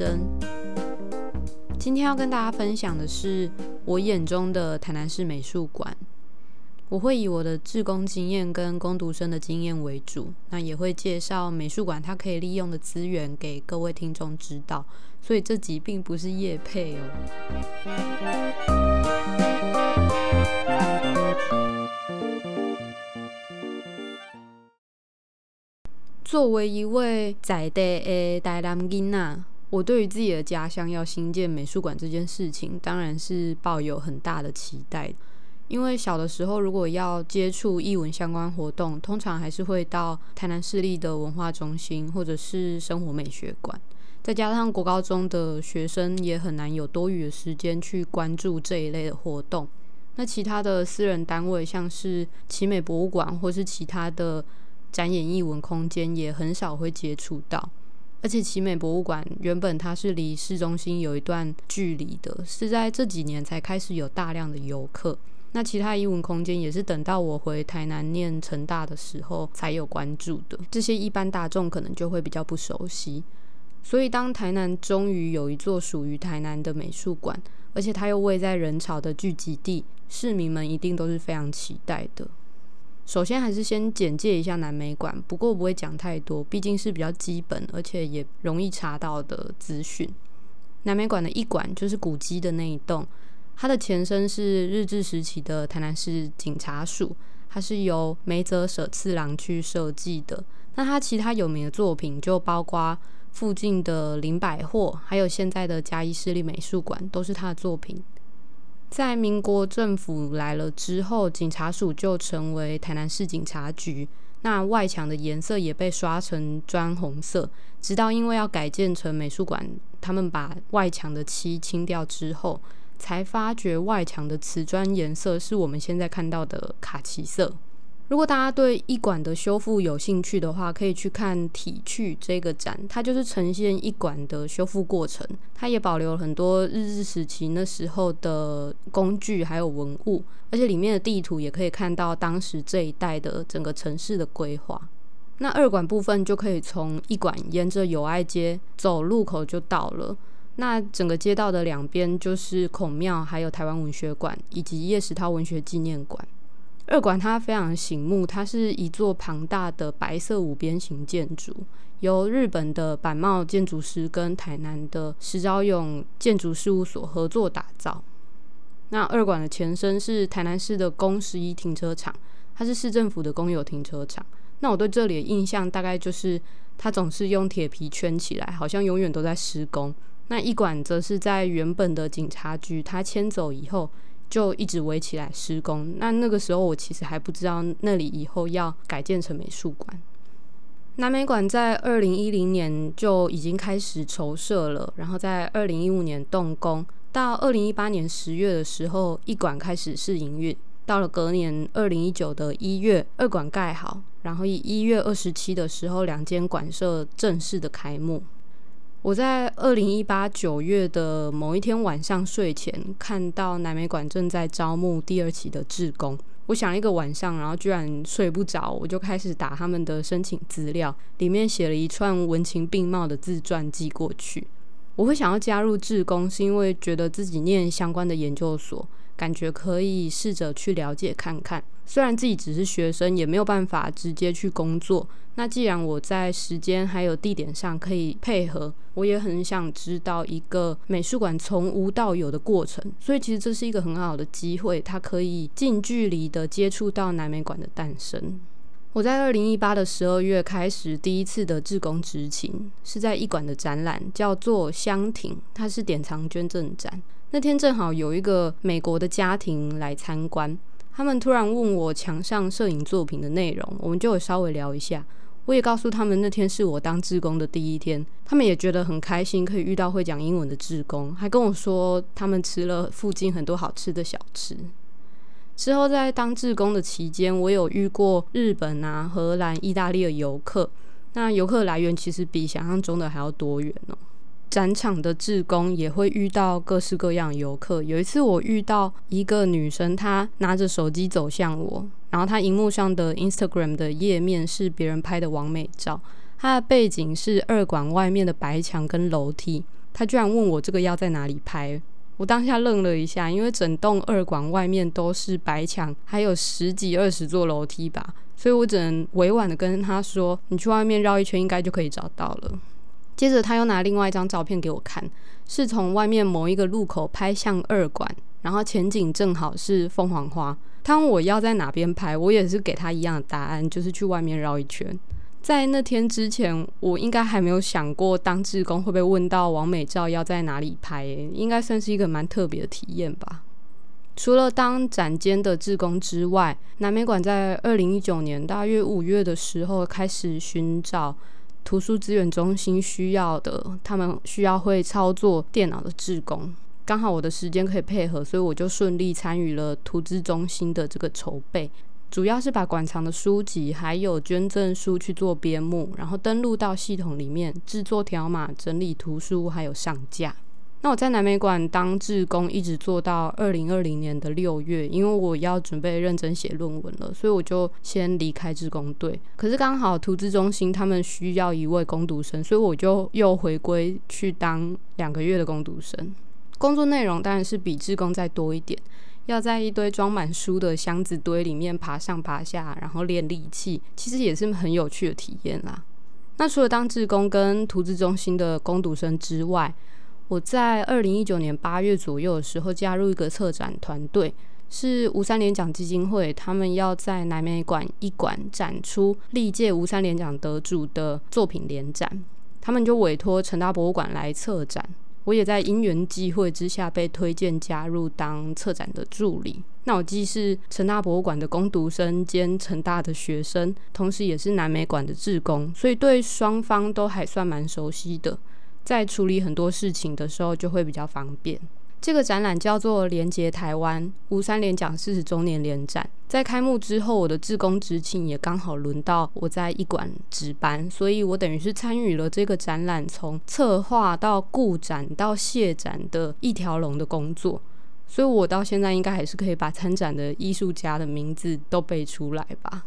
珍。今天要跟大家分享的是我眼中的台南市美术馆。我会以我的志工经验跟工读生的经验为主，那也会介绍美术馆它可以利用的资源给各位听众知道。所以这集并不是夜配哦。作为一位在地的台南囡仔，我对于自己的家乡要新建美术馆这件事情，当然是抱有很大的期待。因为小的时候，如果要接触艺文相关活动，通常还是会到台南市立的文化中心或者是生活美学馆。再加上国高中的学生也很难有多余的时间去关注这一类的活动。那其他的私人单位，像是奇美博物馆或是其他的。展演艺文空间也很少会接触到，而且奇美博物馆原本它是离市中心有一段距离的，是在这几年才开始有大量的游客。那其他艺文空间也是等到我回台南念成大的时候才有关注的，这些一般大众可能就会比较不熟悉。所以当台南终于有一座属于台南的美术馆，而且它又位在人潮的聚集地，市民们一定都是非常期待的。首先还是先简介一下南美馆，不过不会讲太多，毕竟是比较基本而且也容易查到的资讯。南美馆的一馆就是古迹的那一栋，它的前身是日治时期的台南市警察署，它是由梅泽舍次郎去设计的。那它其他有名的作品就包括附近的林百货，还有现在的嘉义市立美术馆，都是他的作品。在民国政府来了之后，警察署就成为台南市警察局。那外墙的颜色也被刷成砖红色，直到因为要改建成美术馆，他们把外墙的漆清掉之后，才发觉外墙的瓷砖颜色是我们现在看到的卡其色。如果大家对一馆的修复有兴趣的话，可以去看《体趣》这个展，它就是呈现一馆的修复过程。它也保留了很多日治时期那时候的工具还有文物，而且里面的地图也可以看到当时这一带的整个城市的规划。那二馆部分就可以从一馆沿着友爱街走路口就到了。那整个街道的两边就是孔庙，还有台湾文学馆以及叶石涛文学纪念馆。二馆它非常醒目，它是一座庞大的白色五边形建筑，由日本的板茂建筑师跟台南的石昭勇建筑事务所合作打造。那二馆的前身是台南市的公十一停车场，它是市政府的公有停车场。那我对这里的印象大概就是它总是用铁皮圈起来，好像永远都在施工。那一馆则是在原本的警察局，它迁走以后。就一直围起来施工。那那个时候我其实还不知道那里以后要改建成美术馆。南美馆在二零一零年就已经开始筹设了，然后在二零一五年动工，到二零一八年十月的时候，一馆开始试营运。到了隔年二零一九的一月，二馆盖好，然后以一月二十七的时候，两间馆舍正式的开幕。我在二零一八九月的某一天晚上睡前，看到南美馆正在招募第二期的志工。我想一个晚上，然后居然睡不着，我就开始打他们的申请资料，里面写了一串文情并茂的自传寄过去。我会想要加入志工，是因为觉得自己念相关的研究所。感觉可以试着去了解看看，虽然自己只是学生，也没有办法直接去工作。那既然我在时间还有地点上可以配合，我也很想知道一个美术馆从无到有的过程。所以其实这是一个很好的机会，它可以近距离的接触到南美馆的诞生。我在二零一八的十二月开始第一次的志工执勤，是在一馆的展览，叫做香亭，它是典藏捐赠展。那天正好有一个美国的家庭来参观，他们突然问我墙上摄影作品的内容，我们就有稍微聊一下。我也告诉他们那天是我当志工的第一天，他们也觉得很开心，可以遇到会讲英文的志工，还跟我说他们吃了附近很多好吃的小吃。之后在当志工的期间，我有遇过日本啊、荷兰、意大利的游客，那游客来源其实比想象中的还要多元哦。展场的志工也会遇到各式各样游客。有一次我遇到一个女生，她拿着手机走向我，然后她荧幕上的 Instagram 的页面是别人拍的完美照，她的背景是二馆外面的白墙跟楼梯。她居然问我这个要在哪里拍，我当下愣了一下，因为整栋二馆外面都是白墙，还有十几二十座楼梯吧，所以我只能委婉的跟他说：“你去外面绕一圈，应该就可以找到了。”接着他又拿另外一张照片给我看，是从外面某一个路口拍向二馆，然后前景正好是凤凰花。他问我要在哪边拍，我也是给他一样的答案，就是去外面绕一圈。在那天之前，我应该还没有想过当志工会被问到王美照要在哪里拍，应该算是一个蛮特别的体验吧。除了当展间的志工之外，南美馆在二零一九年大约五月的时候开始寻找图书资源中心需要的，他们需要会操作电脑的志工。刚好我的时间可以配合，所以我就顺利参与了图资中心的这个筹备。主要是把馆藏的书籍还有捐赠书去做编目，然后登录到系统里面制作条码、整理图书，还有上架。那我在南美馆当志工，一直做到二零二零年的六月，因为我要准备认真写论文了，所以我就先离开志工队。可是刚好图资中心他们需要一位攻读生，所以我就又回归去当两个月的攻读生。工作内容当然是比志工再多一点。要在一堆装满书的箱子堆里面爬上爬下，然后练力气，其实也是很有趣的体验啦。那除了当志工跟图资中心的攻读生之外，我在二零一九年八月左右的时候加入一个策展团队，是吴三连奖基金会，他们要在南美馆一馆展出历届吴三连奖得主的作品联展，他们就委托成大博物馆来策展。我也在因缘际会之下被推荐加入当策展的助理。那我既是成大博物馆的攻读生兼成大的学生，同时也是南美馆的志工，所以对双方都还算蛮熟悉的。在处理很多事情的时候，就会比较方便。这个展览叫做“连接台湾吴三连奖四十周年联展”。在开幕之后，我的志工执勤也刚好轮到我在一馆值班，所以我等于是参与了这个展览从策划到顾展到谢展的一条龙的工作。所以我到现在应该还是可以把参展的艺术家的名字都背出来吧。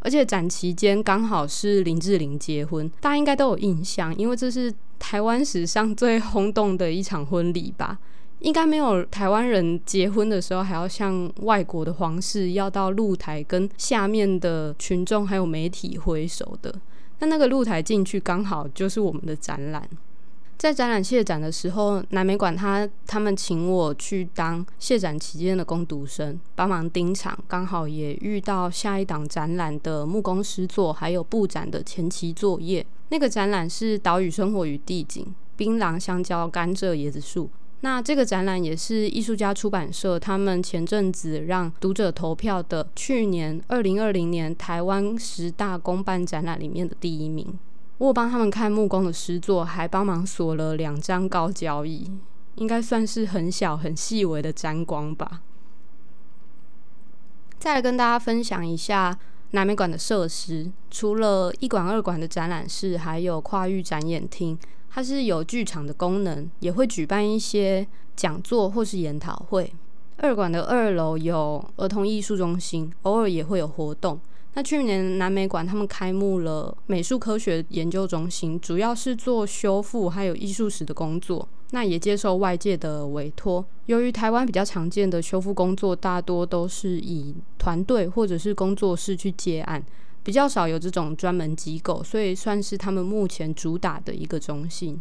而且展期间刚好是林志玲结婚，大家应该都有印象，因为这是台湾史上最轰动的一场婚礼吧。应该没有台湾人结婚的时候还要向外国的皇室要到露台跟下面的群众还有媒体挥手的。那那个露台进去刚好就是我们的展览。在展览谢展的时候，南美馆他他们请我去当谢展期间的攻读生，帮忙盯场。刚好也遇到下一档展览的木工师作，还有布展的前期作业。那个展览是岛屿生活与地景，槟榔、香蕉、甘蔗、椰子树。那这个展览也是艺术家出版社他们前阵子让读者投票的去年二零二零年台湾十大公办展览里面的第一名。我帮他们看木工的诗作，还帮忙锁了两张高脚椅，应该算是很小很细微的沾光吧。再来跟大家分享一下南美馆的设施，除了一馆二馆的展览室，还有跨域展演厅。它是有剧场的功能，也会举办一些讲座或是研讨会。二馆的二楼有儿童艺术中心，偶尔也会有活动。那去年南美馆他们开幕了美术科学研究中心，主要是做修复还有艺术史的工作。那也接受外界的委托。由于台湾比较常见的修复工作，大多都是以团队或者是工作室去接案。比较少有这种专门机构，所以算是他们目前主打的一个中心。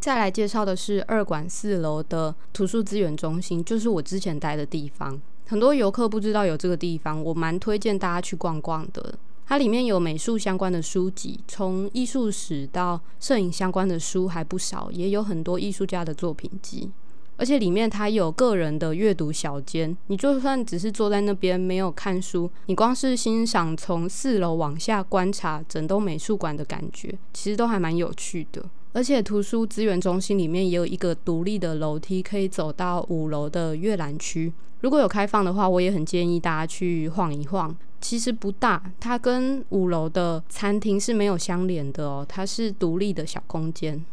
再来介绍的是二馆四楼的图书资源中心，就是我之前待的地方。很多游客不知道有这个地方，我蛮推荐大家去逛逛的。它里面有美术相关的书籍，从艺术史到摄影相关的书还不少，也有很多艺术家的作品集。而且里面它有个人的阅读小间，你就算只是坐在那边没有看书，你光是欣赏从四楼往下观察整栋美术馆的感觉，其实都还蛮有趣的。而且图书资源中心里面也有一个独立的楼梯，可以走到五楼的阅览区。如果有开放的话，我也很建议大家去晃一晃。其实不大，它跟五楼的餐厅是没有相连的哦，它是独立的小空间。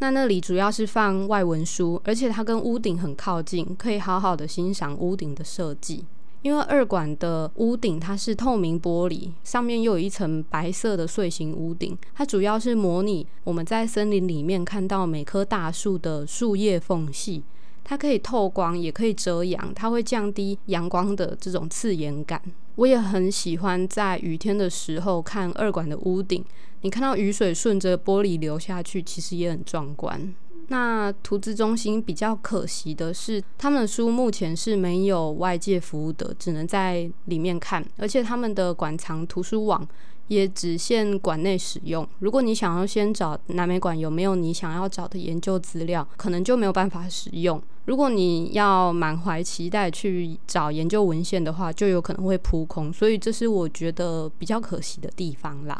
那那里主要是放外文书，而且它跟屋顶很靠近，可以好好的欣赏屋顶的设计。因为二馆的屋顶它是透明玻璃，上面又有一层白色的碎形屋顶，它主要是模拟我们在森林里面看到每棵大树的树叶缝隙，它可以透光，也可以遮阳，它会降低阳光的这种刺眼感。我也很喜欢在雨天的时候看二馆的屋顶，你看到雨水顺着玻璃流下去，其实也很壮观。那图资中心比较可惜的是，他们的书目前是没有外界服务的，只能在里面看，而且他们的馆藏图书网也只限馆内使用。如果你想要先找南美馆有没有你想要找的研究资料，可能就没有办法使用。如果你要满怀期待去找研究文献的话，就有可能会扑空。所以这是我觉得比较可惜的地方啦。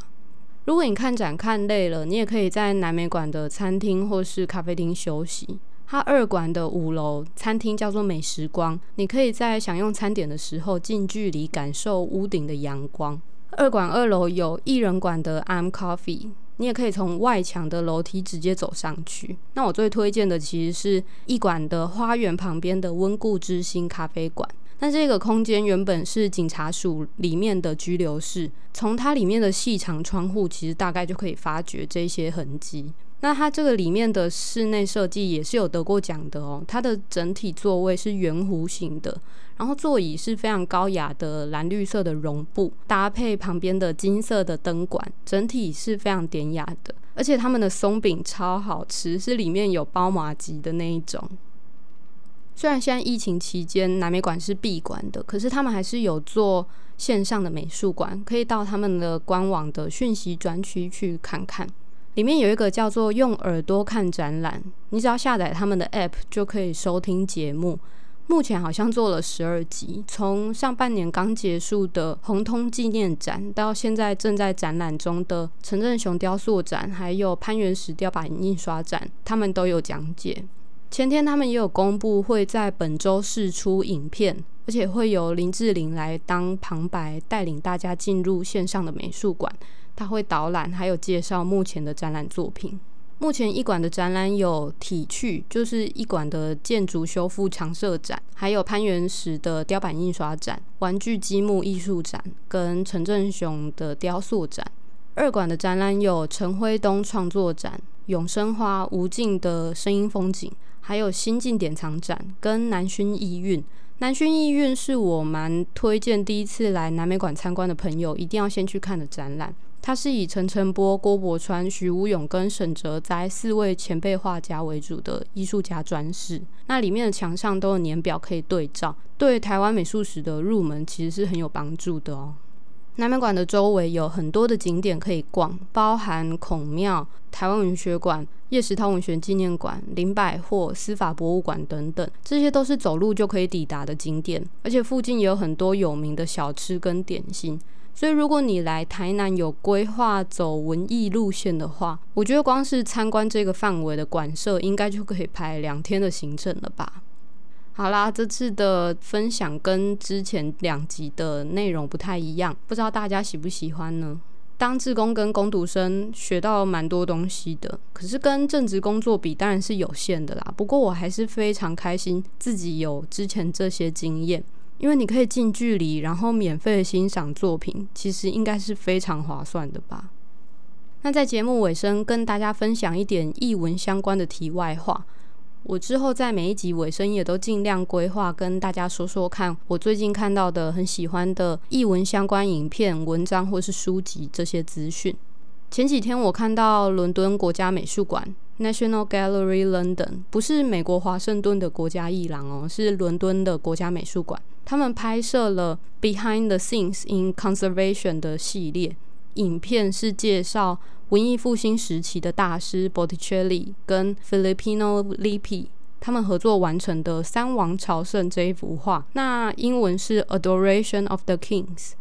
如果你看展看累了，你也可以在南美馆的餐厅或是咖啡厅休息。它二馆的五楼餐厅叫做美食光，你可以在享用餐点的时候近距离感受屋顶的阳光。二馆二楼有艺人馆的 I'm Coffee，你也可以从外墙的楼梯直接走上去。那我最推荐的其实是艺馆的花园旁边的温故知新咖啡馆。那这个空间原本是警察署里面的拘留室，从它里面的细长窗户，其实大概就可以发掘这些痕迹。那它这个里面的室内设计也是有得过奖的哦，它的整体座位是圆弧形的，然后座椅是非常高雅的蓝绿色的绒布，搭配旁边的金色的灯管，整体是非常典雅的。而且他们的松饼超好吃，是里面有包麻吉的那一种。虽然现在疫情期间南美馆是闭馆的，可是他们还是有做线上的美术馆，可以到他们的官网的讯息专区去看看。里面有一个叫做“用耳朵看展览”，你只要下载他们的 App 就可以收听节目。目前好像做了十二集，从上半年刚结束的红通纪念展，到现在正在展览中的陈振雄雕塑展，还有潘元石雕版印刷展，他们都有讲解。前天他们也有公布，会在本周试出影片，而且会由林志玲来当旁白，带领大家进入线上的美术馆。他会导览，还有介绍目前的展览作品。目前一馆的展览有体趣，就是一馆的建筑修复常设展，还有潘元石的雕版印刷展、玩具积木艺术展跟陈振雄的雕塑展。二馆的展览有陈辉东创作展、永生花无尽的声音风景。还有新晋典藏展跟南薰艺韵，南薰艺韵是我蛮推荐第一次来南美馆参观的朋友一定要先去看的展览。它是以陈澄波、郭伯川、徐无勇跟沈哲哉四位前辈画家为主的艺术家专室。那里面的墙上都有年表可以对照，对台湾美术史的入门其实是很有帮助的哦。南美馆的周围有很多的景点可以逛，包含孔庙、台湾文学馆。叶石涛文学纪念馆、林百货、司法博物馆等等，这些都是走路就可以抵达的景点，而且附近也有很多有名的小吃跟点心。所以，如果你来台南有规划走文艺路线的话，我觉得光是参观这个范围的馆舍，应该就可以排两天的行程了吧？好啦，这次的分享跟之前两集的内容不太一样，不知道大家喜不喜欢呢？当志工跟工读生学到蛮多东西的，可是跟正职工作比当然是有限的啦。不过我还是非常开心自己有之前这些经验，因为你可以近距离，然后免费欣赏作品，其实应该是非常划算的吧。那在节目尾声跟大家分享一点译文相关的题外话。我之后在每一集尾声也都尽量规划跟大家说说看，我最近看到的很喜欢的译文相关影片、文章或是书籍这些资讯。前几天我看到伦敦国家美术馆 （National Gallery London） 不是美国华盛顿的国家艺廊哦，是伦敦的国家美术馆。他们拍摄了《Behind the Scenes in Conservation》的系列影片，是介绍。文艺复兴时期的大师 Botticelli 跟 Filippino Lippi 他们合作完成的《三王朝圣》这一幅画，那英文是 Adoration of the Kings。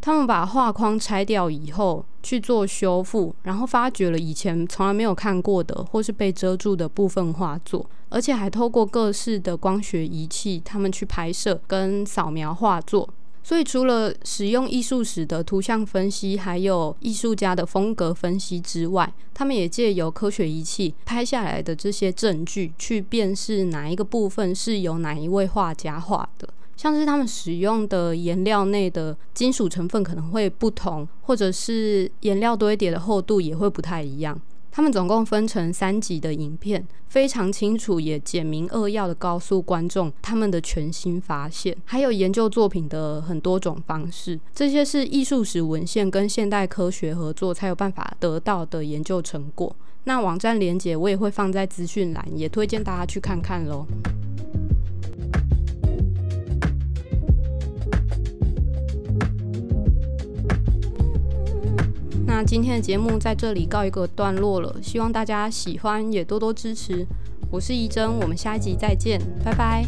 他们把画框拆掉以后去做修复，然后发掘了以前从来没有看过的或是被遮住的部分画作，而且还透过各式的光学仪器，他们去拍摄跟扫描画作。所以，除了使用艺术史的图像分析，还有艺术家的风格分析之外，他们也借由科学仪器拍下来的这些证据，去辨识哪一个部分是由哪一位画家画的，像是他们使用的颜料内的金属成分可能会不同，或者是颜料堆叠的厚度也会不太一样。他们总共分成三集的影片，非常清楚也简明扼要的告诉观众他们的全新发现，还有研究作品的很多种方式。这些是艺术史文献跟现代科学合作才有办法得到的研究成果。那网站连接我也会放在资讯栏，也推荐大家去看看喽。那今天的节目在这里告一个段落了，希望大家喜欢，也多多支持。我是怡珍，我们下一集再见，拜拜。